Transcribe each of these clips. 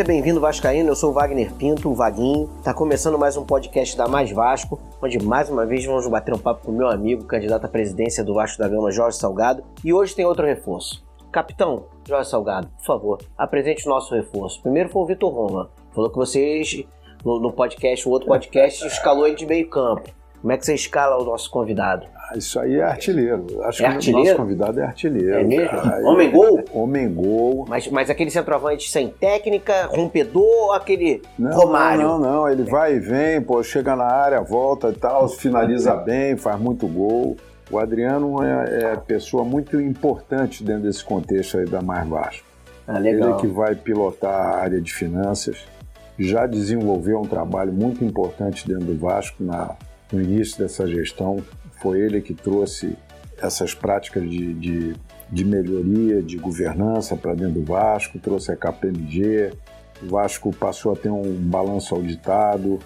Seja bem-vindo, Vascaíno. Eu sou o Wagner Pinto, o Vaguinho. Tá começando mais um podcast da Mais Vasco, onde mais uma vez vamos bater um papo com meu amigo, candidato à presidência do Vasco da Gama, Jorge Salgado. E hoje tem outro reforço. Capitão Jorge Salgado, por favor, apresente o nosso reforço. Primeiro foi o Vitor Roma. Falou que vocês, no podcast, o outro podcast, escalou ele de meio campo. Como é que você escala o nosso convidado? Ah, isso aí é artilheiro. Acho É que artilheiro? o nosso convidado é artilheiro. É mesmo? cara. Homem gol? Homem gol. Mas, mas aquele centroavante sem técnica, rompedor aquele Não, Romário? não, não, ele vai e vem, pô, chega na área, volta e tal, finaliza bem, faz muito gol. O Adriano é, é pessoa muito importante dentro desse contexto aí da Mais Vasco. Ah, Ele legal. é que vai pilotar a área de finanças. Já desenvolveu um trabalho muito importante dentro do Vasco na- no início dessa gestão. Foi ele que trouxe essas práticas de, de, de melhoria, de governança para dentro do Vasco, trouxe a KPMG. O Vasco passou a ter um balanço auditado,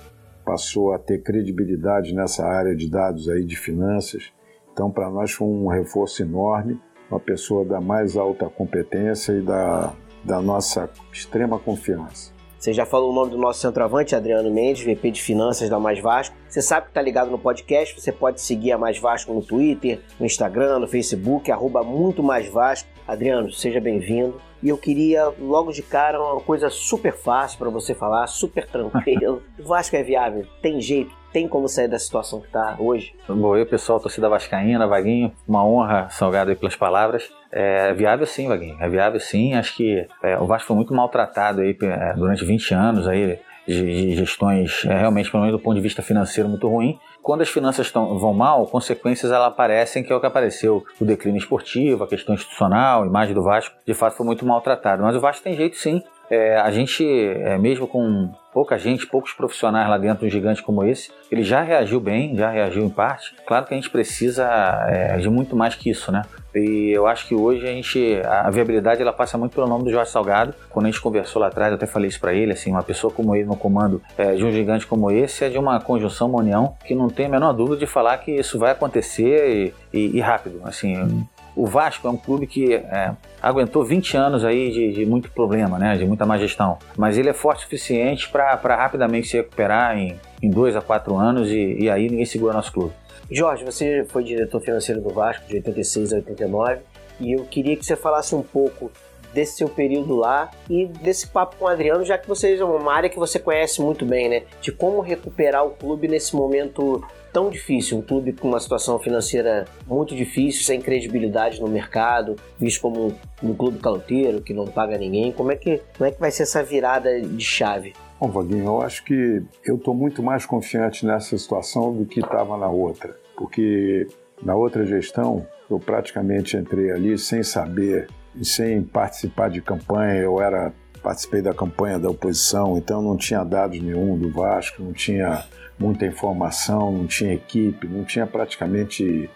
passou a ter credibilidade nessa área de dados aí de finanças. Então, para nós foi um reforço enorme, uma pessoa da mais alta competência e da, da nossa extrema confiança. Você já falou o nome do nosso centroavante, Adriano Mendes, VP de Finanças da Mais Vasco. Você sabe que está ligado no podcast, você pode seguir a Mais Vasco no Twitter, no Instagram, no Facebook, arroba muito mais Vasco. Adriano, seja bem-vindo. E eu queria, logo de cara, uma coisa super fácil para você falar, super tranquilo. o Vasco é viável, tem jeito, tem como sair da situação que está hoje. Bom, eu, pessoal, torcida vascaína, Vaguinho, uma honra, Salgado, pelas palavras. É viável sim, Vaguinho, é viável sim. Acho que é, o Vasco foi muito maltratado aí é, durante 20 anos aí de, de gestões, é, realmente, pelo menos do ponto de vista financeiro, muito ruim. Quando as finanças tão, vão mal, consequências elas aparecem, que é o que apareceu. O declínio esportivo, a questão institucional, a imagem do Vasco, de fato foi muito maltratado. Mas o Vasco tem jeito sim. É, a gente, é, mesmo com pouca gente, poucos profissionais lá dentro, um gigante como esse, ele já reagiu bem, já reagiu em parte. Claro que a gente precisa é, de muito mais que isso, né? E eu acho que hoje a gente, a viabilidade ela passa muito pelo nome do Jorge Salgado. Quando a gente conversou lá atrás, eu até falei isso para ele, assim, uma pessoa como ele no comando é, de um gigante como esse é de uma conjunção, uma união, que não tem a menor dúvida de falar que isso vai acontecer e, e- e rápido, assim. O Vasco é um clube que é, aguentou 20 anos aí de, de muito problema, né, de muita má gestão. Mas ele é forte o suficiente para rapidamente se recuperar em, em dois a quatro anos e, e aí ninguém segura nosso clube. Jorge, você foi diretor financeiro do Vasco de 86 a 89 e eu queria que você falasse um pouco desse seu período lá e desse papo com o Adriano, já que vocês é uma área que você conhece muito bem, né? De como recuperar o clube nesse momento tão difícil, um clube com uma situação financeira muito difícil, sem credibilidade no mercado, visto como um, um clube caloteiro que não paga ninguém. Como é que como é que vai ser essa virada de chave? Bom, Vaguinho, eu acho que eu estou muito mais confiante nessa situação do que estava na outra, porque na outra gestão eu praticamente entrei ali sem saber sem participar de campanha. Eu era participei da campanha da oposição, então não tinha dados nenhum do Vasco, não tinha muita informação, não tinha equipe, não tinha praticamente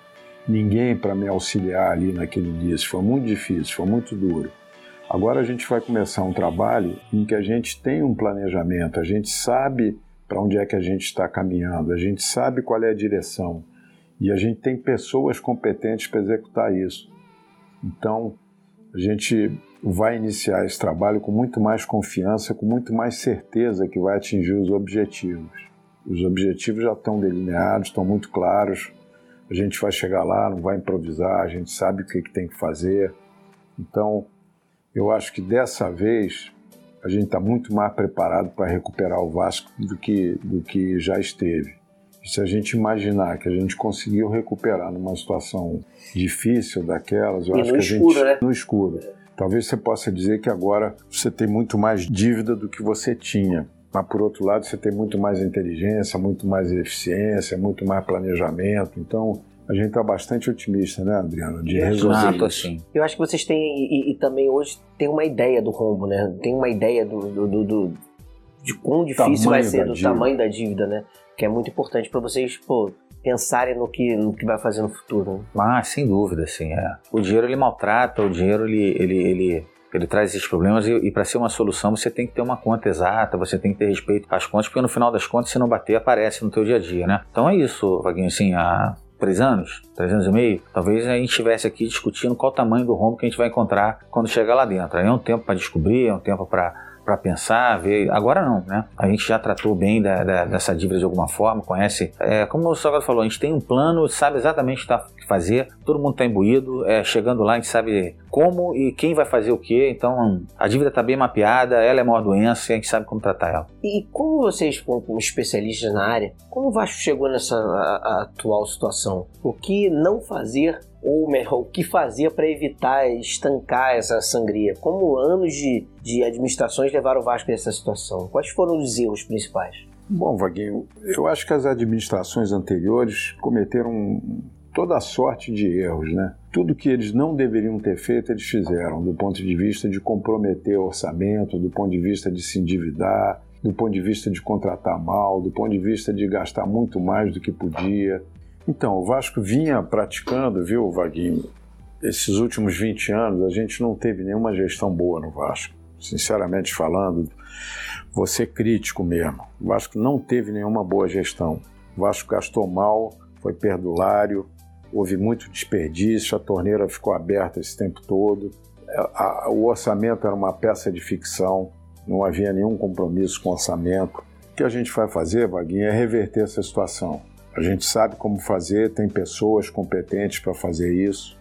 ninguém para me auxiliar ali naquele. Isso foi muito difícil, foi muito duro. Agora a gente vai começar um trabalho em que a gente tem um planejamento, a gente sabe para onde é que a gente está caminhando, a gente sabe qual é a direção e a gente tem pessoas competentes para executar isso. Então a gente vai iniciar esse trabalho com muito mais confiança, com muito mais certeza que vai atingir os objetivos. Os objetivos já estão delineados, estão muito claros. A gente vai chegar lá, não vai improvisar, a gente sabe o que, que tem que fazer. Então, eu acho que dessa vez a gente está muito mais preparado para recuperar o Vasco do que, do que já esteve. Se a gente imaginar que a gente conseguiu recuperar numa situação difícil daquelas, eu E acho que a escuro, gente né? no escuro. Talvez você possa dizer que agora você tem muito mais dívida do que você tinha. Mas, por outro lado, você tem muito mais inteligência, muito mais eficiência, muito mais planejamento. Então, a gente está bastante otimista, né, Adriano? De resolver assim. Eu acho que vocês têm, e, e- também hoje, tem uma ideia do rombo, né? Tem uma ideia do, do- do- de quão difícil vai Tamanho ser, da do dívida. tamanho da dívida, né? Que é muito importante para vocês, pô, pensarem no que, no que vai fazer no futuro. né? Mas, sem dúvida, assim, é. O dinheiro ele maltrata, o dinheiro ele, ele, ele, ele traz esses problemas e, e para ser uma solução você tem que ter uma conta exata, você tem que ter respeito às contas, porque no final das contas, se não bater, aparece no teu dia a dia, né? Então é isso, Vaguinho, assim, há três anos, três anos e meio, talvez a gente estivesse aqui discutindo qual o tamanho do rombo que a gente vai encontrar quando chegar lá dentro. Aí é um tempo para descobrir, é um tempo para para pensar, ver. Agora não, né? A gente já tratou bem da, da, dessa dívida de alguma forma, conhece. É, como o Salgado falou, a gente tem um plano, sabe exatamente o que está fazer, todo mundo está imbuído, é, chegando lá a gente sabe como e quem vai fazer o que, então a dívida está bem mapeada, ela é a maior doença e a gente sabe como tratar ela. E como vocês, como especialistas na área, como o Vasco chegou nessa a, a atual situação? O que não fazer ou melhor, o que fazer para evitar estancar essa sangria? Como anos de, de administrações levaram o Vasco a essa situação? Quais foram os erros principais? Bom, Vaguinho, eu acho que as administrações anteriores cometeram toda a sorte de erros, né? Tudo que eles não deveriam ter feito, eles fizeram, do ponto de vista de comprometer o orçamento, do ponto de vista de se endividar, do ponto de vista de contratar mal, do ponto de vista de gastar muito mais do que podia. Então, o Vasco vinha praticando, viu, Vaguinho, esses últimos 20 anos, a gente não teve nenhuma gestão boa no Vasco. Sinceramente falando, vou ser crítico mesmo. O Vasco não teve nenhuma boa gestão. O Vasco gastou mal, foi perdulário, houve muito desperdício, a torneira ficou aberta esse tempo todo. O orçamento era uma peça de ficção, não havia nenhum compromisso com o orçamento. O que a gente vai fazer, Vaguinho, é reverter essa situação. A gente sabe como fazer, tem pessoas competentes para fazer isso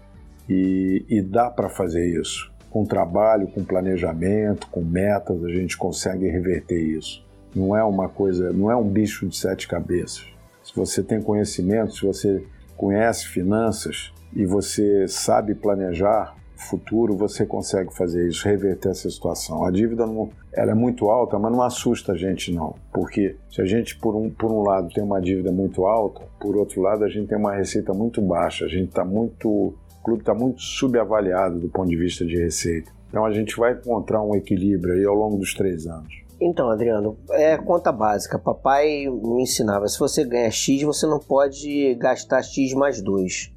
e, e dá para fazer isso. Com trabalho, com planejamento, com metas, a gente consegue reverter isso. Não é uma coisa, não é um bicho de sete cabeças. Se você tem conhecimento, se você conhece finanças e você sabe planejar, futuro você consegue fazer isso, reverter essa situação. A dívida não, ela é muito alta, mas não assusta a gente não, porque se a gente por um, por um lado tem uma dívida muito alta, por outro lado a gente tem uma receita muito baixa, a gente está muito, o clube está muito subavaliado do ponto de vista de receita. Então a gente vai encontrar um equilíbrio aí ao longo dos três anos. Então, Adriano, é conta básica. Papai me ensinava: se você ganha X, você não pode gastar X mais 2.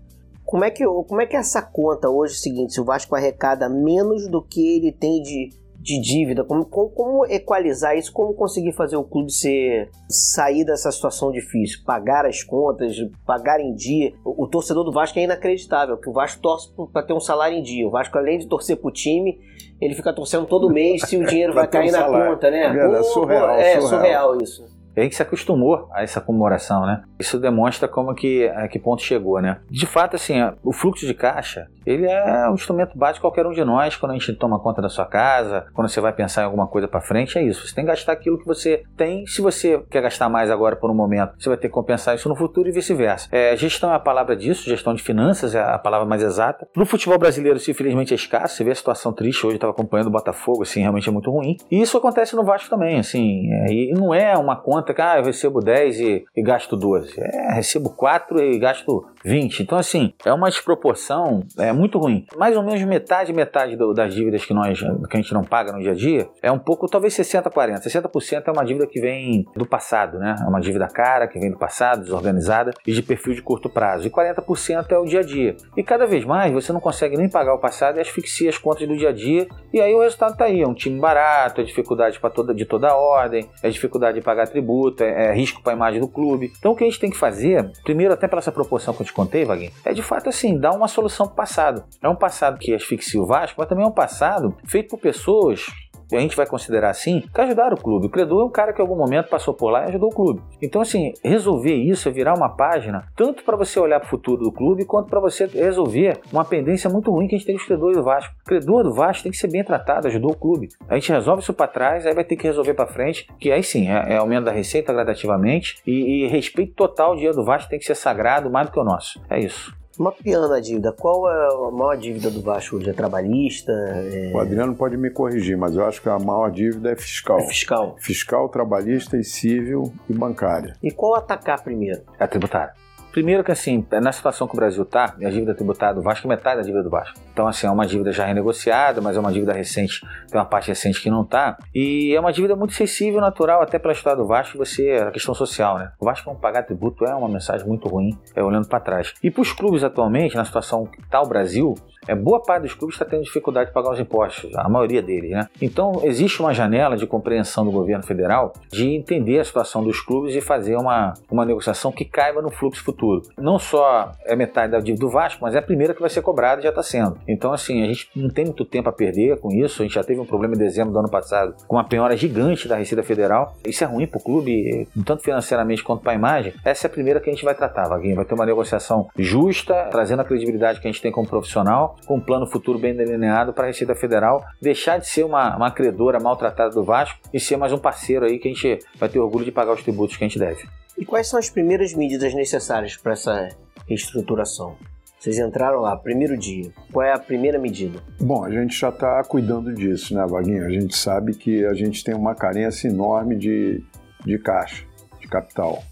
Como é que, como é, que é essa conta hoje? É o seguinte, se o Vasco arrecada menos do que ele tem de, de dívida, como, como, como, equalizar isso? Como conseguir fazer o clube ser, sair dessa situação difícil? Pagar as contas, pagar em dia. O, o torcedor do Vasco é inacreditável, que o Vasco torce para ter um salário em dia. O Vasco, além de torcer para o time, ele fica torcendo todo mês se o dinheiro vai cair um na conta, né? É, surreal, é surreal. surreal isso. E a gente se acostumou a essa comemoração, né? Isso demonstra como que a que ponto chegou, né? De fato, assim, o fluxo de caixa, ele é um instrumento básico qualquer um de nós quando a gente toma conta da sua casa, quando você vai pensar em alguma coisa para frente, é isso. Você tem que gastar aquilo que você tem. Se você quer gastar mais agora por um momento, você vai ter que compensar isso no futuro e vice-versa. É, gestão é a palavra disso, gestão de finanças é a palavra mais exata. No futebol brasileiro, isso infelizmente é escasso. Você vê a situação triste hoje, eu estava acompanhando o Botafogo, assim, realmente é muito ruim. E isso acontece no Vasco também, assim. É, e não é uma conta que, ah, eu recebo 10 e, e gasto 12. É, recebo 4 e gasto 20. Então, assim, é uma desproporção é muito ruim. Mais ou menos metade, metade do, das dívidas que, nós, que a gente não paga no dia a dia é um pouco, talvez 60, 40. 60% é uma dívida que vem do passado, né? É uma dívida cara, que vem do passado, desorganizada e de perfil de curto prazo. E 40% é o dia a dia. E cada vez mais você não consegue nem pagar o passado e asfixia as contas do dia a dia. E aí o resultado está aí: é um time barato, é dificuldade para toda, de toda ordem, é dificuldade de pagar tributo, é, é risco para a imagem do clube. Então o que a gente tem que fazer, primeiro, até pela essa proporção que eu te contei, Vaguinho, é de fato assim, dar uma solução para o passado. É um passado que asfixia o Vasco, mas também é um passado feito por pessoas a gente vai considerar assim, que ajudaram o clube. O credor é um cara que em algum momento passou por lá e ajudou o clube. Então, assim, resolver isso é virar uma página, tanto para você olhar para o futuro do clube, quanto para você resolver uma pendência muito ruim que a gente tem com os credores do Vasco. O credor do Vasco tem que ser bem tratado, ajudou o clube. A gente resolve isso para trás, aí vai ter que resolver para frente, que aí sim, é, é aumento da receita gradativamente e, e respeito total, o dinheiro do Vasco tem que ser sagrado mais do que o nosso. É isso. Mapeando a dívida, qual é a maior dívida do Vasco hoje? É trabalhista? É... O Adriano pode me corrigir, mas eu acho que a maior dívida é fiscal. É fiscal. Fiscal, trabalhista e civil e bancária. E qual atacar primeiro? É a tributária. Primeiro que assim, na situação que o Brasil está, a dívida tributária do Vasco é metade da dívida do Vasco. Então assim, é uma dívida já renegociada, mas é uma dívida recente, tem uma parte recente que não está. E é uma dívida muito sensível, natural, até pela história do Vasco, você, a questão social, né? O Vasco não pagar tributo é uma mensagem muito ruim, é olhando para trás. E para os clubes atualmente, na situação que está o Brasil, é, boa parte dos clubes está tendo dificuldade de pagar os impostos, a maioria deles, né? Então, existe uma janela de compreensão do governo federal de entender a situação dos clubes e fazer uma, uma negociação que caiba no fluxo futuro. Não só é metade da dívida do Vasco, mas é a primeira que vai ser cobrada e já está sendo. Então, assim, a gente não tem muito tempo a perder com isso. A gente já teve um problema em dezembro do ano passado com uma penhora gigante da Receita Federal. Isso é ruim para o clube, tanto financeiramente quanto para a imagem. Essa é a primeira que a gente vai tratar, Vaguinho. Vai ter uma negociação justa, trazendo a credibilidade que a gente tem como profissional, com um plano futuro bem delineado para a Receita Federal deixar de ser uma, uma credora maltratada do Vasco e ser mais um parceiro aí que a gente vai ter orgulho de pagar os tributos que a gente deve. E quais são as primeiras medidas necessárias para essa reestruturação? Vocês entraram lá, primeiro dia. Qual é a primeira medida? Bom, a gente já está cuidando disso, né, Vaguinho? A gente sabe que a gente tem uma carência enorme de, de caixa, de capital.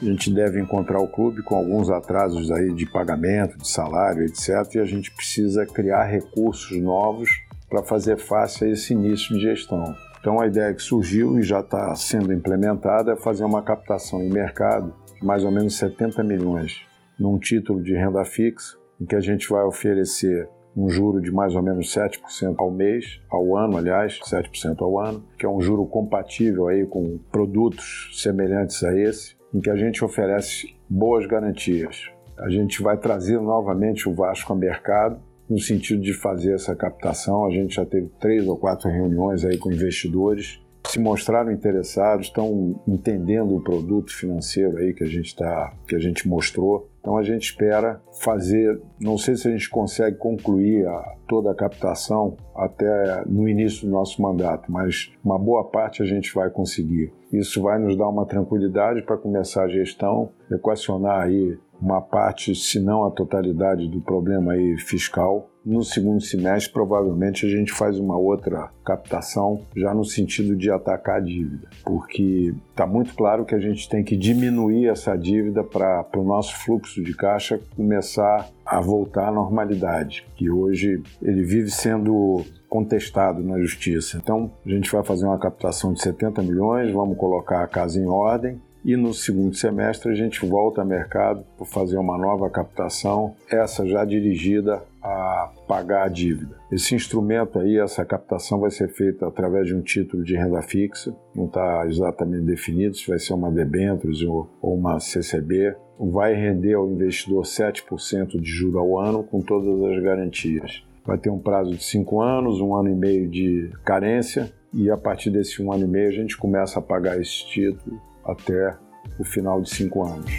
A gente deve encontrar o clube com alguns atrasos aí de pagamento, de salário, etc. E a gente precisa criar recursos novos para fazer face a esse início de gestão. Então a ideia que surgiu e já está sendo implementada é fazer uma captação em mercado de mais ou menos 70 milhões num título de renda fixa, em que a gente vai oferecer um juro de mais ou menos 7% ao mês, ao ano, aliás, 7% ao ano, que é um juro compatível aí com produtos semelhantes a esse, em que a gente oferece boas garantias. A gente vai trazer novamente o Vasco ao mercado no sentido de fazer essa captação. A gente já teve três ou quatro reuniões aí com investidores se mostraram interessados, estão entendendo o produto financeiro aí que a gente tá, que a gente mostrou. Então a gente espera fazer, não sei se a gente consegue concluir a, toda a captação até no início do nosso mandato, mas uma boa parte a gente vai conseguir. Isso vai nos dar uma tranquilidade para começar a gestão, equacionar aí uma parte, se não a totalidade do problema aí fiscal no segundo semestre, provavelmente, a gente faz uma outra captação, já no sentido de atacar a dívida, porque está muito claro que a gente tem que diminuir essa dívida para o nosso fluxo de caixa começar a voltar à normalidade, que hoje ele vive sendo contestado na justiça. Então, a gente vai fazer uma captação de 70 milhões, vamos colocar a casa em ordem e no segundo semestre a gente volta ao mercado para fazer uma nova captação, essa já dirigida a pagar a dívida. Esse instrumento aí, essa captação vai ser feita através de um título de renda fixa, não está exatamente definido se vai ser uma debêntures ou, uma CCB. Vai render ao investidor 7% de juro ao ano com todas as garantias. Vai ter um prazo de 5 anos, um ano e meio de carência, e a partir desse um ano e meio a gente começa a pagar esse título até o final de cinco anos.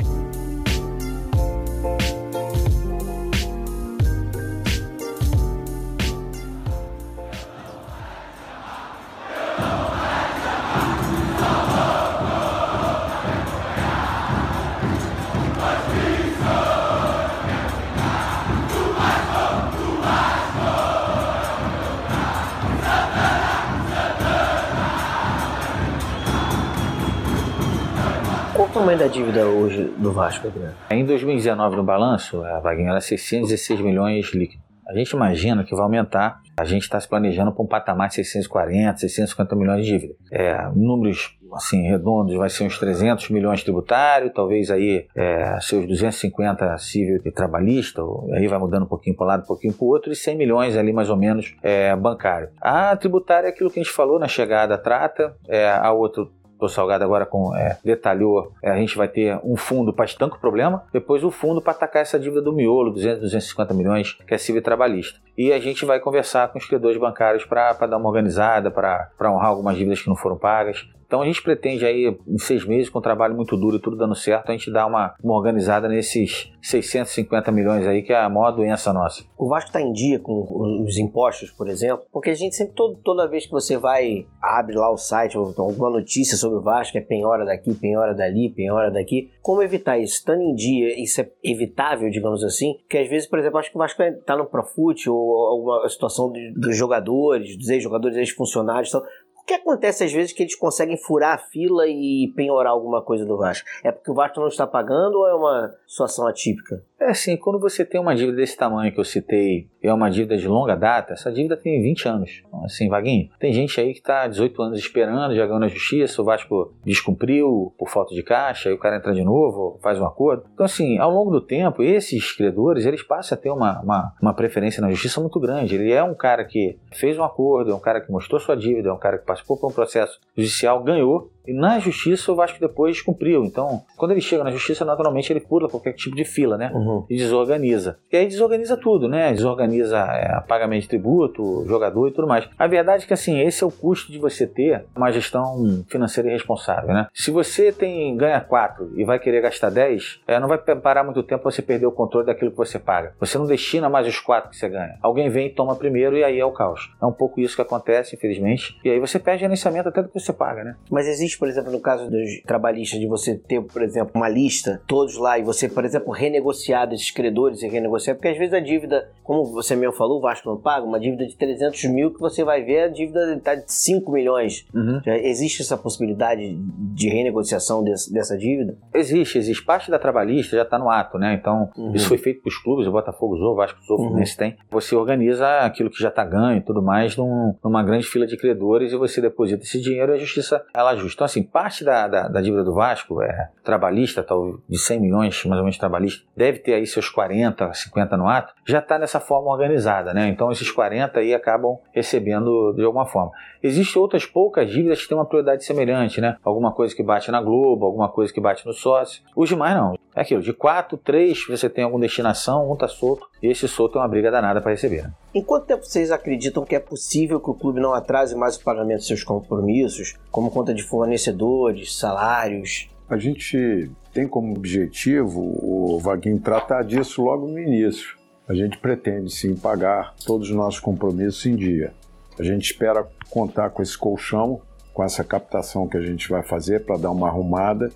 Vasco? Em 2019, no balanço, a Vaguinha era 616 milhões líquidos. A gente imagina que vai aumentar. A gente está se planejando para um patamar de 640, 650 milhões de dívida. É, números assim redondos vai ser uns 300 milhões tributário, talvez aí é, seus 250 civil e trabalhista, aí vai mudando um pouquinho para um lado, um pouquinho para o outro, e 100 milhões ali mais ou menos é, bancário. A tributária é aquilo que a gente falou na chegada trata, é, a outro o Salgado agora com, é, detalhou, é, a gente vai ter um fundo para estancar o problema, depois o fundo para atacar essa dívida do miolo, 200, 250 milhões, que é civil trabalhista. E a gente vai conversar com os credores bancários para dar uma organizada, para honrar algumas dívidas que não foram pagas. Então a gente pretende aí, em seis meses, com um trabalho muito duro e tudo dando certo, a gente dar uma, uma organizada nesses 650 milhões aí, que é a maior doença nossa. O Vasco está em dia com os impostos, por exemplo, porque a gente sempre, todo, toda vez que você vai, abre lá o site, alguma notícia sobre o Vasco, é penhora daqui, penhora dali, penhora daqui. Como evitar isso? Estando em dia, isso é evitável, digamos assim, que às vezes, por exemplo, acho que o Vasco está no Profute ou alguma situação dos jogadores, dos ex-jogadores, ex-funcionários, então, o que acontece às vezes que eles conseguem furar a fila e penhorar alguma coisa do Vasco? É porque o Vasco não está pagando ou é uma situação atípica? É assim, quando você tem uma dívida desse tamanho que eu citei é uma dívida de longa data, essa dívida tem 20 anos. Então, assim, Vaguinho, tem gente aí que está 18 anos esperando, já ganhou na justiça, o Vasco descumpriu por falta de caixa, aí o cara entra de novo, faz um acordo. Então, assim, ao longo do tempo, esses credores, eles passam a ter uma, uma, uma preferência na justiça muito grande. Ele é um cara que fez um acordo, é um cara que mostrou sua dívida, é um cara que participou por um processo judicial, ganhou, e na justiça o Vasco depois cumpriu. Então, quando ele chega na justiça, naturalmente ele pula qualquer tipo de fila, né? Uhum. E desorganiza. E aí desorganiza tudo, né? Desorganiza é, pagamento de tributo, jogador e tudo mais. A verdade é que, assim, esse é o custo de você ter uma gestão financeira irresponsável, né? Se você tem ganha 4 e vai querer gastar 10, é, não vai parar muito tempo você perder o controle daquilo que você paga. Você não destina mais os 4 que você ganha. Alguém vem e toma primeiro e aí é o caos. É um pouco isso que acontece, infelizmente. E aí você perde gerenciamento até do que você paga, né? Mas existe, por exemplo, no caso dos trabalhistas, de você ter, por exemplo, uma lista, todos lá, e você, por exemplo, renegociar desses credores e renegociar, porque às vezes a dívida, como você mesmo falou, o Vasco não paga, uma dívida de 300 mil que você vai ver a dívida está de 5 milhões. Uhum. Já existe essa possibilidade de renegociação desse, dessa dívida? Existe, existe. Parte da trabalhista já está no ato, né? Então, uhum. isso foi feito para os clubes, o Botafogo usou, o Vasco usou, o uhum. Fluminense tem. Você organiza aquilo que já está ganho e tudo mais num, numa grande fila de credores e você deposita esse dinheiro e a justiça ela ajusta. Então, assim, parte da, da, da dívida do Vasco é trabalhista, tal, de 100 milhões mais ou menos trabalhista, deve ter aí seus 40, 50 no ato, já está nessa forma organizada, né? Então, esses 40 aí acabam recebendo de alguma forma. Existem outras poucas dívidas que têm uma prioridade semelhante, né? Alguma coisa que bate na Globo, alguma coisa que bate no sócio. Os demais não. É aquilo, de 4, 3 você tem alguma destinação, um tá solto, e esse solto é uma briga danada para receber. Né? Em quanto tempo vocês acreditam que é possível que o clube não atrase mais o pagamento dos seus compromissos, como conta de fornecedores, salários? A gente tem como objetivo, o Vaguinho, tratar disso logo no início. A gente pretende sim pagar todos os nossos compromissos em dia. A gente espera contar com esse colchão, com essa captação que a gente vai fazer para dar uma arrumada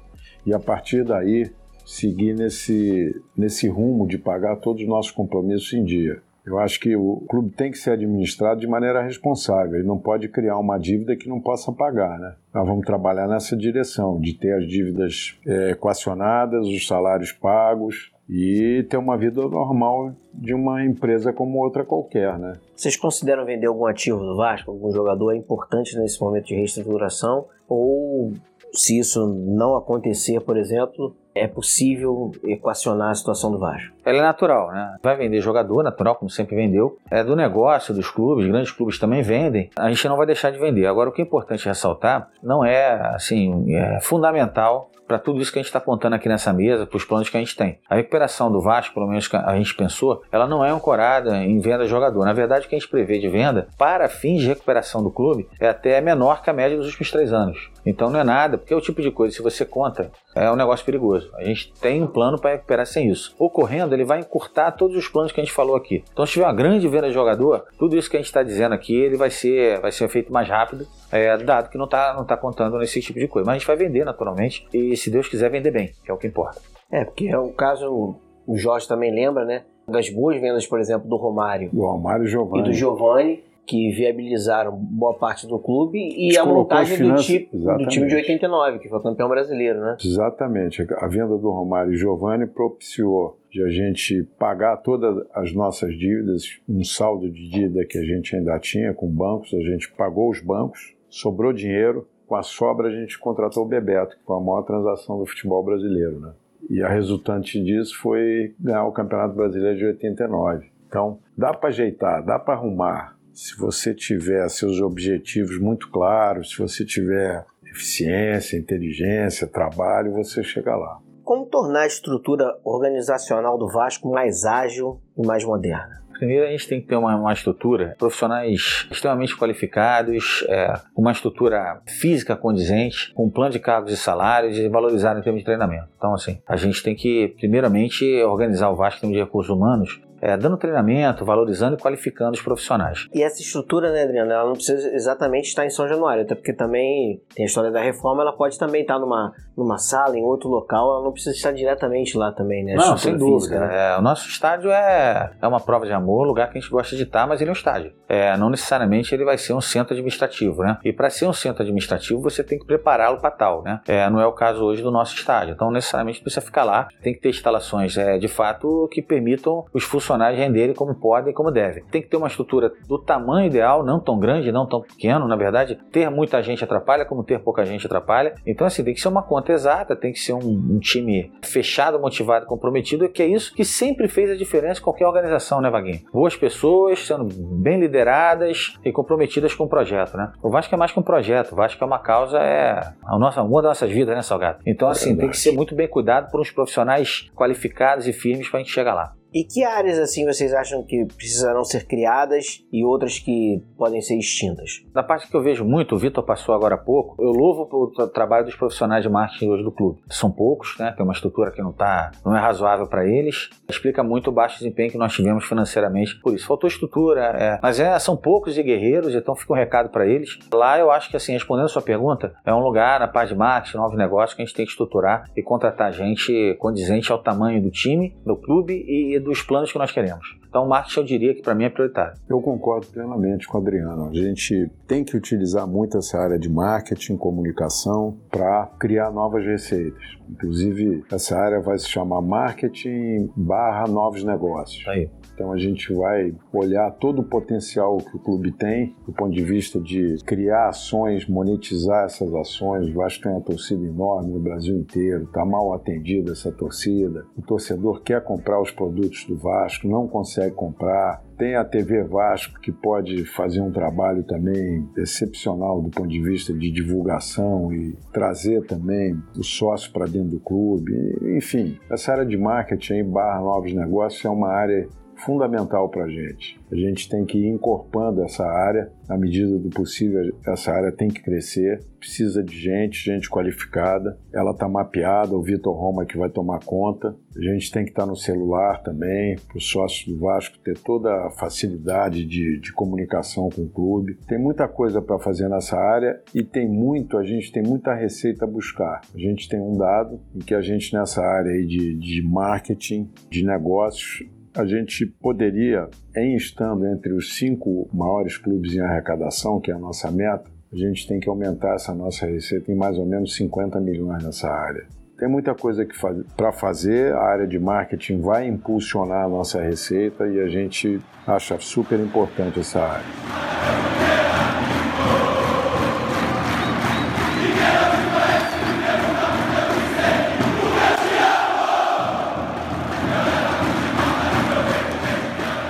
e a partir daí seguir nesse, nesse rumo de pagar todos os nossos compromissos em dia. Eu acho que o clube tem que ser administrado de maneira responsável. Ele não pode criar uma dívida que não possa pagar, né? Nós vamos trabalhar nessa direção, de ter as dívidas é, equacionadas, os salários pagos e ter uma vida normal de uma empresa como outra qualquer, né? Vocês consideram vender algum ativo do Vasco, algum jogador importante nesse momento de reestruturação? Ou se isso não acontecer, por exemplo, é possível equacionar a situação do Vasco? Ela é natural, né? Vai vender jogador, natural, como sempre vendeu. É do negócio dos clubes, grandes clubes também vendem. A gente não vai deixar de vender. Agora, o que é importante ressaltar não é, assim, é fundamental para tudo isso que a gente está apontando aqui nessa mesa, para os planos que a gente tem. A recuperação do Vasco, pelo menos que a gente pensou, ela não é ancorada em venda de jogador. Na verdade, o que a gente prevê de venda para fins de recuperação do clube é até menor que a média dos últimos três anos. Então não é nada, porque é o tipo de coisa, se você conta, é um negócio perigoso. A gente tem um plano para recuperar sem isso. Ocorrendo, ele vai encurtar todos os planos que a gente falou aqui. Então, se tiver uma grande venda de jogador, tudo isso que a gente está dizendo aqui, ele vai ser, vai ser feito mais rápido, é, dado que não está não tá contando nesse tipo de coisa. Mas a gente vai vender naturalmente e, se Deus quiser, vender bem, que é o que importa. É, porque é o caso, o Jorge também lembra, né? Das boas vendas, por exemplo, do Romário. Do Romário e do Giovanni que viabilizaram boa parte do clube e a montagem do, tipo, do time de 89, que foi campeão brasileiro, né? Exatamente. A venda do Romário e Giovanni propiciou de a gente pagar todas as nossas dívidas, um saldo de dívida que a gente ainda tinha com bancos, a gente pagou os bancos, sobrou dinheiro, com a sobra a gente contratou o Bebeto, que foi a maior transação do futebol brasileiro, né? E a resultante disso foi ganhar o Campeonato Brasileiro de 89. Então, dá para ajeitar, dá para arrumar, se você tiver seus objetivos muito claros, se você tiver eficiência, inteligência, trabalho, você chega lá. Como tornar a estrutura organizacional do Vasco mais ágil e mais moderna? Primeiro, a gente tem que ter uma, uma estrutura, profissionais extremamente qualificados, é, uma estrutura física condizente, com um plano de cargos e salários e valorizar em termos de treinamento. Então, assim, a gente tem que, primeiramente, organizar o Vasco em termos de recursos humanos é, dando treinamento, valorizando e qualificando os profissionais. E essa estrutura, né, Adriano, ela não precisa exatamente estar em São Januário, até porque também tem a história da reforma, ela pode também estar numa, numa sala, em outro local, ela não precisa estar diretamente lá também, né? Não, sem dúvida. Física, né? é, o nosso estádio é, é uma prova de amor, lugar que a gente gosta de estar, mas ele é um estádio. É, não necessariamente ele vai ser um centro administrativo, né? E para ser um centro administrativo, você tem que prepará-lo para tal, né? É, não é o caso hoje do nosso estádio. Então, necessariamente precisa ficar lá, tem que ter instalações é, de fato que permitam os funcionários profissionais renderem como podem e como devem. Tem que ter uma estrutura do tamanho ideal, não tão grande, não tão pequeno, na verdade, ter muita gente atrapalha como ter pouca gente atrapalha. Então, assim, tem que ser uma conta exata, tem que ser um, um time fechado, motivado, comprometido, que é isso que sempre fez a diferença em qualquer organização, né, Vaguinho? Boas pessoas, sendo bem lideradas e comprometidas com o projeto, né? O Vasco é mais que um projeto, o Vasco é uma causa, é a nossa, uma das nossas vidas, né, Salgado? Então, assim, é tem que ser muito bem cuidado por uns profissionais qualificados e firmes para a gente chegar lá. E que áreas assim vocês acham que precisarão ser criadas e outras que podem ser extintas? Da parte que eu vejo muito, o Vitor passou agora há pouco, eu louvo o trabalho dos profissionais de marketing hoje do clube. São poucos, né? Tem uma estrutura que não tá, não é razoável para eles. Explica muito o baixo desempenho que nós tivemos financeiramente. Por isso, faltou estrutura, é, mas é, são poucos e guerreiros, então fica um recado para eles. Lá eu acho que assim, respondendo a sua pergunta, é um lugar na parte de marketing, novos negócios que a gente tem que estruturar e contratar gente condizente ao tamanho do time, do clube e dos planos que nós queremos. Então, o marketing eu diria que para mim é prioritário. Eu concordo plenamente com o Adriano. A gente tem que utilizar muito essa área de marketing, comunicação, para criar novas receitas. Inclusive, essa área vai se chamar marketing barra novos negócios. Aí. Então a gente vai olhar todo o potencial que o clube tem, do ponto de vista de criar ações, monetizar essas ações. O Vasco tem uma torcida enorme no Brasil inteiro, está mal atendida essa torcida. O torcedor quer comprar os produtos do Vasco, não consegue comprar. Tem a TV Vasco que pode fazer um trabalho também excepcional do ponto de vista de divulgação e trazer também o sócio para dentro do clube. Enfim, essa área de marketing barra novos negócios é uma área fundamental para a gente. A gente tem que ir incorporando essa área, na medida do possível, essa área tem que crescer, precisa de gente, gente qualificada, ela está mapeada, o Vitor Roma que vai tomar conta, a gente tem que estar tá no celular também, para os sócios do Vasco ter toda a facilidade de, de comunicação com o clube. Tem muita coisa para fazer nessa área e tem muito, a gente tem muita receita a buscar. A gente tem um dado em que a gente nessa área aí de, de marketing, de negócios, a gente poderia, em estando entre os cinco maiores clubes em arrecadação, que é a nossa meta, a gente tem que aumentar essa nossa receita em mais ou menos 50 milhões nessa área. Tem muita coisa faz, para fazer, a área de marketing vai impulsionar a nossa receita e a gente acha super importante essa área.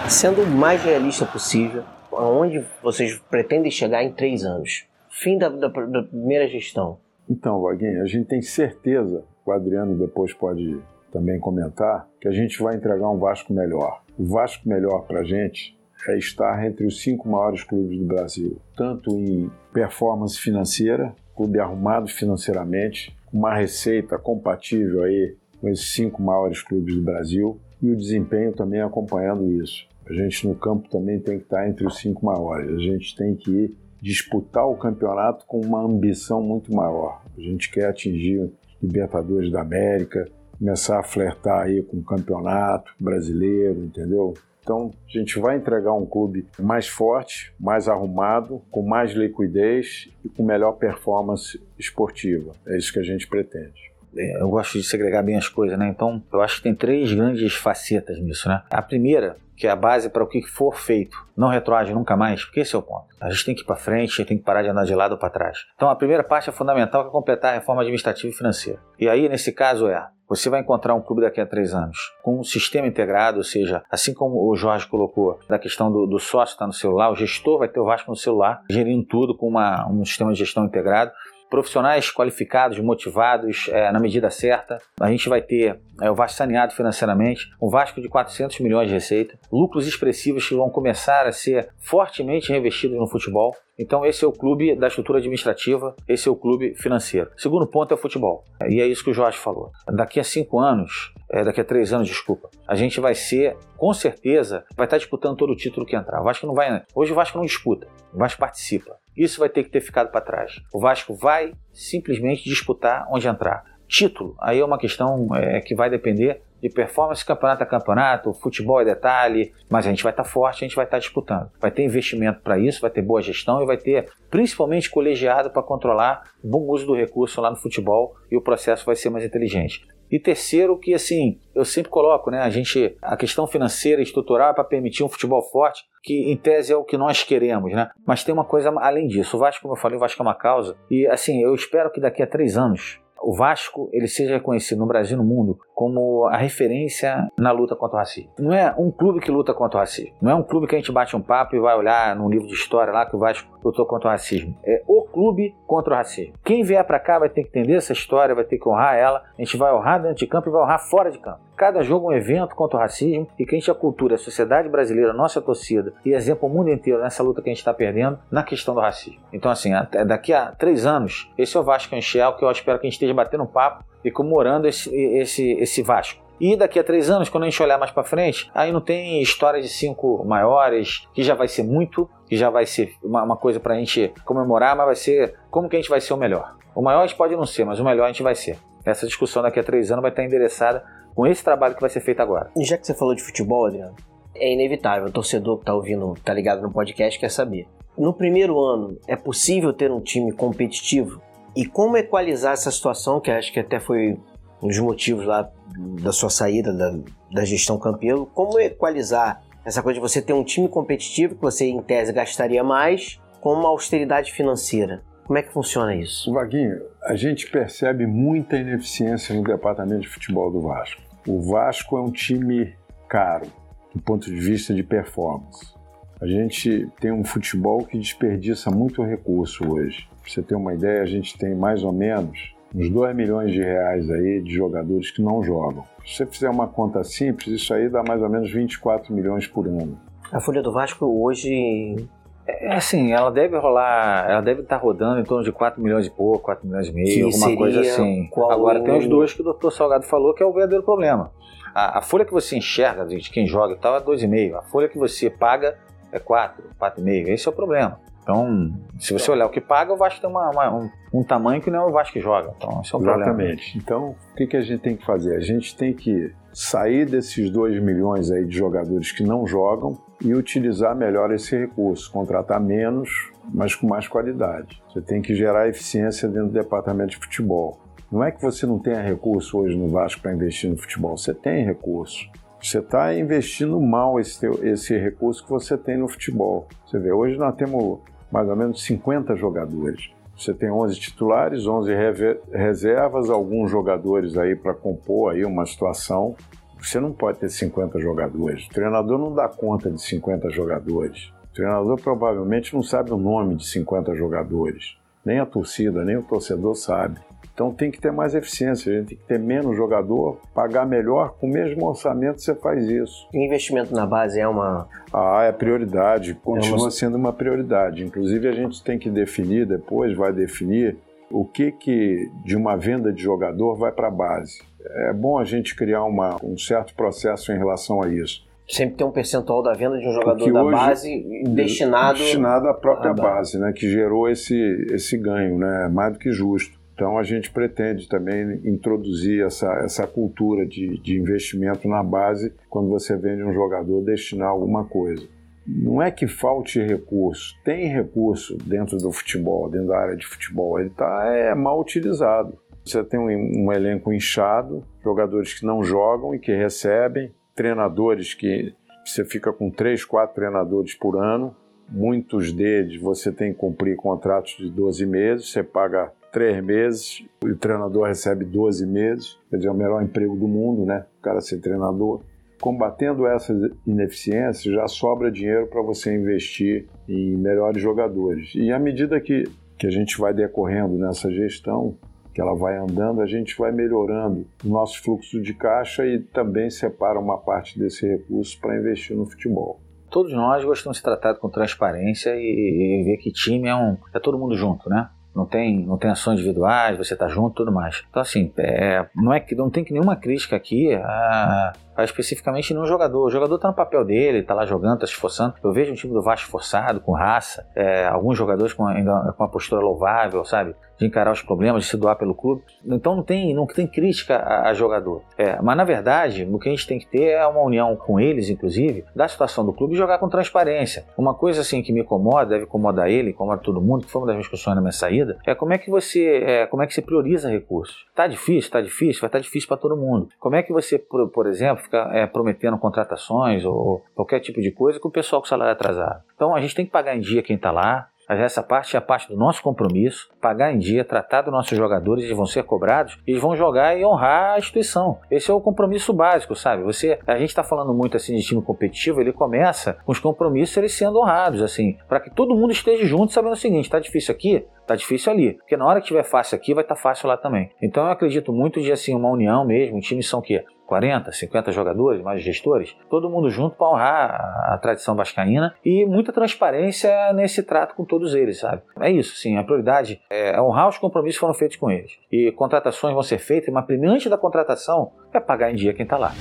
Sendo o mais realista possível, aonde vocês pretendem chegar em três anos? Fim da, da, da primeira gestão. Então, Vaguinho, a gente tem certeza, o Adriano depois pode também comentar, que a gente vai entregar um Vasco melhor. O Vasco melhor para a gente é estar entre os cinco maiores clubes do Brasil, tanto em performance financeira, clube arrumado financeiramente, uma receita compatível aí com esses cinco maiores clubes do Brasil e o desempenho também acompanhando isso. A gente no campo também tem que estar entre os cinco maiores. A gente tem que disputar o campeonato com uma ambição muito maior. A gente quer atingir Libertadores da América, começar a flertar aí com o campeonato brasileiro, entendeu? Então, a gente vai entregar um clube mais forte, mais arrumado, com mais liquidez e com melhor performance esportiva. É isso que a gente pretende. Eu gosto de segregar bem as coisas, né? Então, eu acho que tem três grandes facetas nisso, né? A primeira, que é a base para o que for feito, não retroage nunca mais, porque esse é o ponto. A gente tem que ir para frente, tem que parar de andar de lado ou para trás. Então, a primeira parte é fundamental, que é completar a reforma administrativa e financeira. E aí, nesse caso, é você vai encontrar um clube daqui a três anos com um sistema integrado, ou seja, assim como o Jorge colocou, da questão do, do sócio estar tá no celular, o gestor vai ter o Vasco no celular, gerindo tudo com uma, um sistema de gestão integrado profissionais qualificados, motivados, é, na medida certa. A gente vai ter é, o Vasco saneado financeiramente, um Vasco de 400 milhões de receita, lucros expressivos que vão começar a ser fortemente revestidos no futebol. Então esse é o clube da estrutura administrativa, esse é o clube financeiro. Segundo ponto é o futebol. E é isso que o Jorge falou. Daqui a cinco anos, é, daqui a três anos, desculpa, a gente vai ser, com certeza, vai estar disputando todo o título que entrar. O Vasco não vai. Hoje o Vasco não disputa, o Vasco participa. Isso vai ter que ter ficado para trás. O Vasco vai simplesmente disputar onde entrar. Título, aí é uma questão é, que vai depender de performance campeonato a campeonato, futebol é detalhe, mas a gente vai estar tá forte, a gente vai estar tá disputando. Vai ter investimento para isso, vai ter boa gestão e vai ter principalmente colegiado para controlar bom uso do recurso lá no futebol e o processo vai ser mais inteligente. E terceiro, que assim, eu sempre coloco, né? A gente, a questão financeira estrutural para permitir um futebol forte, que em tese é o que nós queremos, né? Mas tem uma coisa além disso. O Vasco, como eu falei, o Vasco é uma causa. E assim, eu espero que daqui a três anos o Vasco ele seja reconhecido no Brasil e no mundo como a referência na luta contra o racismo. Não é um clube que luta contra o racismo. Não é um clube que a gente bate um papo e vai olhar num livro de história lá que o Vasco lutou contra o racismo. É o clube contra o racismo. Quem vier para cá vai ter que entender essa história, vai ter que honrar ela. A gente vai honrar dentro de campo e vai honrar fora de campo. Cada jogo é um evento contra o racismo e que a gente, a cultura, a sociedade brasileira, a nossa torcida e exemplo o mundo inteiro nessa luta que a gente está perdendo na questão do racismo. Então, assim, daqui a três anos, esse é o Vasco Enxel que eu espero que a gente esteja batendo papo e comemorando esse, esse, esse Vasco. E daqui a três anos, quando a gente olhar mais para frente, aí não tem história de cinco maiores, que já vai ser muito, que já vai ser uma, uma coisa para a gente comemorar, mas vai ser como que a gente vai ser o melhor. O maior a gente pode não ser, mas o melhor a gente vai ser. Essa discussão daqui a três anos vai estar endereçada com esse trabalho que vai ser feito agora. E já que você falou de futebol, Adriano, é inevitável, o torcedor que está ouvindo, está ligado no podcast, quer saber. No primeiro ano, é possível ter um time competitivo? E como equalizar essa situação, que acho que até foi um dos motivos lá da sua saída da, da gestão Campelo, como equalizar essa coisa de você ter um time competitivo que você, em tese, gastaria mais com uma austeridade financeira? Como é que funciona isso? Vaguinho, a gente percebe muita ineficiência no departamento de futebol do Vasco. O Vasco é um time caro do ponto de vista de performance. A gente tem um futebol que desperdiça muito recurso hoje. Pra você ter uma ideia, a gente tem mais ou menos uns 2 milhões de reais aí de jogadores que não jogam. Se você fizer uma conta simples, isso aí dá mais ou menos 24 milhões por ano. A folha do Vasco hoje é assim, ela deve rolar, ela deve estar rodando em torno de 4 milhões e pouco, 4 milhões e meio, alguma coisa assim. Agora tem os dois que o doutor Salgado falou que é o verdadeiro problema. A, a folha que você enxerga de quem joga e tal é 2,5. A folha que você paga é 4, 4,5. Esse é o problema. Então, se você olhar o que paga, o Vasco tem uma, uma, um, um, tamanho que não é o Vasco que joga. Então, esse é o Exatamente. problema. Exatamente. Então, o que, que a gente tem que fazer? A gente tem que sair desses 2 milhões aí de jogadores que não jogam e utilizar melhor esse recurso, contratar menos, mas com mais qualidade. Você tem que gerar eficiência dentro do departamento de futebol. Não é que você não tenha recurso hoje no Vasco para investir no futebol, você tem recurso. Você está investindo mal esse, teu, esse recurso que você tem no futebol. Você vê, hoje nós temos mais ou menos 50 jogadores. Você tem 11 titulares, 11 reservas, alguns jogadores aí para compor aí uma situação. Você não pode ter 50 jogadores. O treinador não dá conta de 50 jogadores. O treinador provavelmente não sabe o nome de 50 jogadores. Nem a torcida, nem o torcedor sabe. Então tem que ter mais eficiência, a gente tem que ter menos jogador, pagar melhor, com o mesmo orçamento você faz isso. O investimento na base é uma. Ah, é prioridade, continua é uma... sendo uma prioridade. Inclusive a gente tem que definir depois, vai definir o que, que de uma venda de jogador vai para a base. É bom a gente criar uma, um certo processo em relação a isso. Sempre tem um percentual da venda de um jogador da base destinado, destinado à própria base, né, que gerou esse, esse ganho, né, mais do que justo. Então a gente pretende também introduzir essa, essa cultura de, de investimento na base quando você vende um jogador destinar alguma coisa. Não é que falte recurso, tem recurso dentro do futebol, dentro da área de futebol, ele está é, mal utilizado. Você tem um, um elenco inchado, jogadores que não jogam e que recebem, treinadores que você fica com três, quatro treinadores por ano, muitos deles você tem que cumprir contratos de 12 meses, você paga três meses, o treinador recebe 12 meses, quer dizer, é o melhor emprego do mundo, né? O cara ser treinador. Combatendo essas ineficiências, já sobra dinheiro para você investir em melhores jogadores. E à medida que, que a gente vai decorrendo nessa gestão, que ela vai andando, a gente vai melhorando o nosso fluxo de caixa e também separa uma parte desse recurso para investir no futebol todos nós gostamos de ser tratado com transparência e, e, ver que time é um é todo mundo junto, né? não tem, não tem ações individuais, você está junto tudo mais. Então, assim, é, não, é, não tem que nenhuma crítica aqui a, especificamente num jogador. O jogador tá no papel dele, tá lá jogando, tá se esforçando. Eu vejo um time do Vasco forçado, com raça, é, alguns jogadores com, com uma postura louvável, sabe? de encarar os problemas, de se doar pelo clube. Então não tem, não tem crítica a, a jogador. É, mas na verdade, o que a gente tem que ter é uma união com eles, inclusive, da situação do clube e jogar com transparência. Uma coisa assim que me incomoda, deve incomodar ele, incomoda todo mundo, que foi uma das discussões na minha saída, é como é que você, é, como é que você prioriza recursos. Tá difícil, tá difícil, vai estar tá difícil para todo mundo. Como é que você, por, por exemplo, fica é, prometendo contratações ou qualquer tipo de coisa com o pessoal com salário atrasado? Então a gente tem que pagar em dia quem está lá, essa parte é a parte do nosso compromisso, pagar em dia, tratar dos nossos jogadores, eles vão ser cobrados, eles vão jogar e honrar a instituição. Esse é o compromisso básico, sabe? Você, a gente está falando muito assim de time competitivo, ele começa com os compromissos eles sendo honrados, assim, para que todo mundo esteja junto, sabendo o seguinte: tá difícil aqui, tá difícil ali, porque na hora que tiver fácil aqui, vai estar tá fácil lá também. Então eu acredito muito de assim uma união mesmo, times são que 40, 50 jogadores, mais gestores, todo mundo junto para honrar a, tradição vascaína e muita transparência nesse trato com todos eles, sabe? É isso, sim, a prioridade é honrar os compromissos que foram feitos com eles. E contratações vão ser feitas, mas primeiro antes da contratação é pagar em dia quem está lá.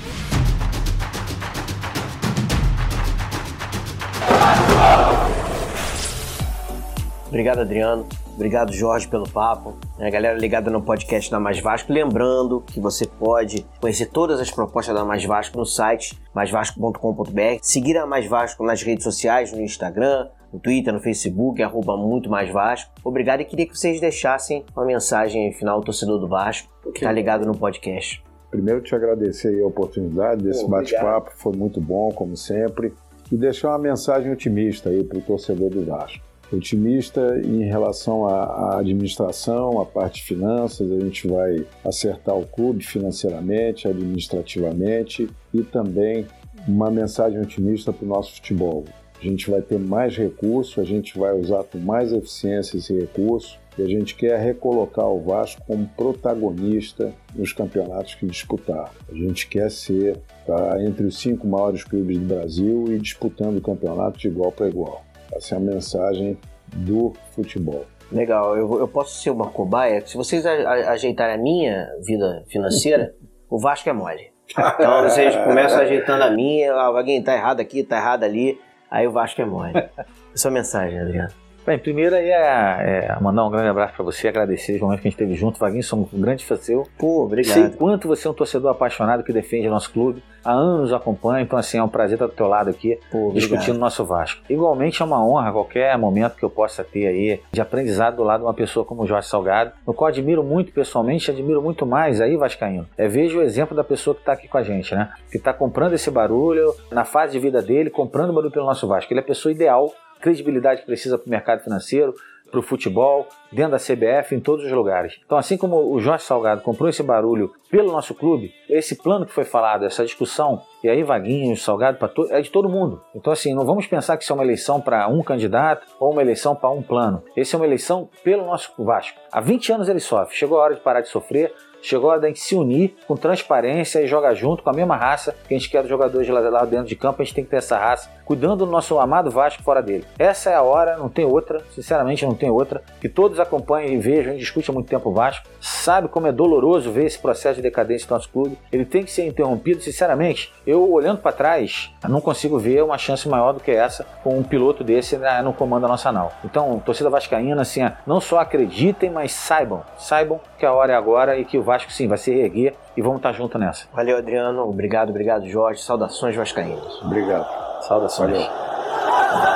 Obrigado, Adriano. Obrigado, Jorge, pelo papo. A galera ligada no podcast da Mais Vasco. Lembrando que você pode conhecer todas as propostas da Mais Vasco no site maisvasco.com.br. Seguir a Mais Vasco nas redes sociais, no Instagram, no Twitter, no Facebook, arroba muito mais Vasco. Obrigado e queria que vocês deixassem uma mensagem final ao torcedor do Vasco que está ligado no podcast. Primeiro, te agradecer a oportunidade desse bate-papo, foi muito bom, como sempre, e deixar uma mensagem otimista aí para o torcedor do Vasco otimista em relação à, administração, à parte de finanças. A gente vai acertar o clube financeiramente, administrativamente e também uma mensagem otimista para o nosso futebol. A gente vai ter mais recursos, a gente vai usar com mais eficiência esse recurso e a gente quer recolocar o Vasco como protagonista nos campeonatos que disputar. A gente quer ser tá, entre os cinco maiores clubes do Brasil e disputando o campeonato de igual para igual. Essa é a mensagem do futebol. Legal, eu, eu posso ser uma cobaia? Se vocês a, a, ajeitarem a minha vida financeira, o Vasco é mole. Então vocês começam ajeitando a minha, alguém tá errado aqui, tá errado ali, aí o Vasco é mole. Essa é a mensagem, Adriano. Bem, primeiro aí é, é mandar um grande abraço para você, agradecer os momentos que a gente esteve junto. Vaguinho, somos um grande fã seu. Pô, obrigado. Sei quanto você é um torcedor apaixonado que defende o nosso clube. Há anos acompanha, então assim, é um prazer estar do teu lado aqui, Pô, discutindo o nosso Vasco. Igualmente é uma honra qualquer momento que eu possa ter aí de aprendizado do lado de uma pessoa como o Jorge Salgado, no qual admiro muito pessoalmente, admiro muito mais aí, Vascaíno. É, vejo o exemplo da pessoa que está aqui com a gente, né? Que está comprando esse barulho, na fase de vida dele, comprando barulho pelo nosso Vasco. Ele é a pessoa ideal credibilidade que precisa para o mercado financeiro, para o futebol, dentro da CBF, em todos os lugares. Então, assim como o Jorge Salgado comprou esse barulho pelo nosso clube, esse plano que foi falado, essa discussão, e aí Vaguinho, Salgado, é de todo mundo. Então, assim, não vamos pensar que isso é uma eleição para um candidato ou uma eleição para um plano. Esse é uma eleição pelo nosso Vasco. Há 20 anos ele sofre. Chegou a hora de parar de sofrer, Chegou a gente se unir com transparência e jogar junto com a mesma raça que a gente quer dos jogadores lá dentro de campo. A gente tem que ter essa raça, cuidando do nosso amado Vasco fora dele. Essa é a hora, não tem outra, sinceramente não tem outra. Que todos acompanhem e vejam, a gente discute há muito tempo o Vasco, sabe como é doloroso ver esse processo de decadência do nosso clube. Ele tem que ser interrompido, sinceramente. Eu, olhando para trás, não consigo ver uma chance maior do que essa com um piloto desse no comando da nossa nau. Então, torcida vascaína, assim, não só acreditem, mas saibam, saibam que a hora é agora e que o Vasco sim vai se reerguer e vamos estar junto nessa. Valeu, Adriano. Obrigado, obrigado, Jorge. Saudações vascaínos. Obrigado. Saudações. Valeu.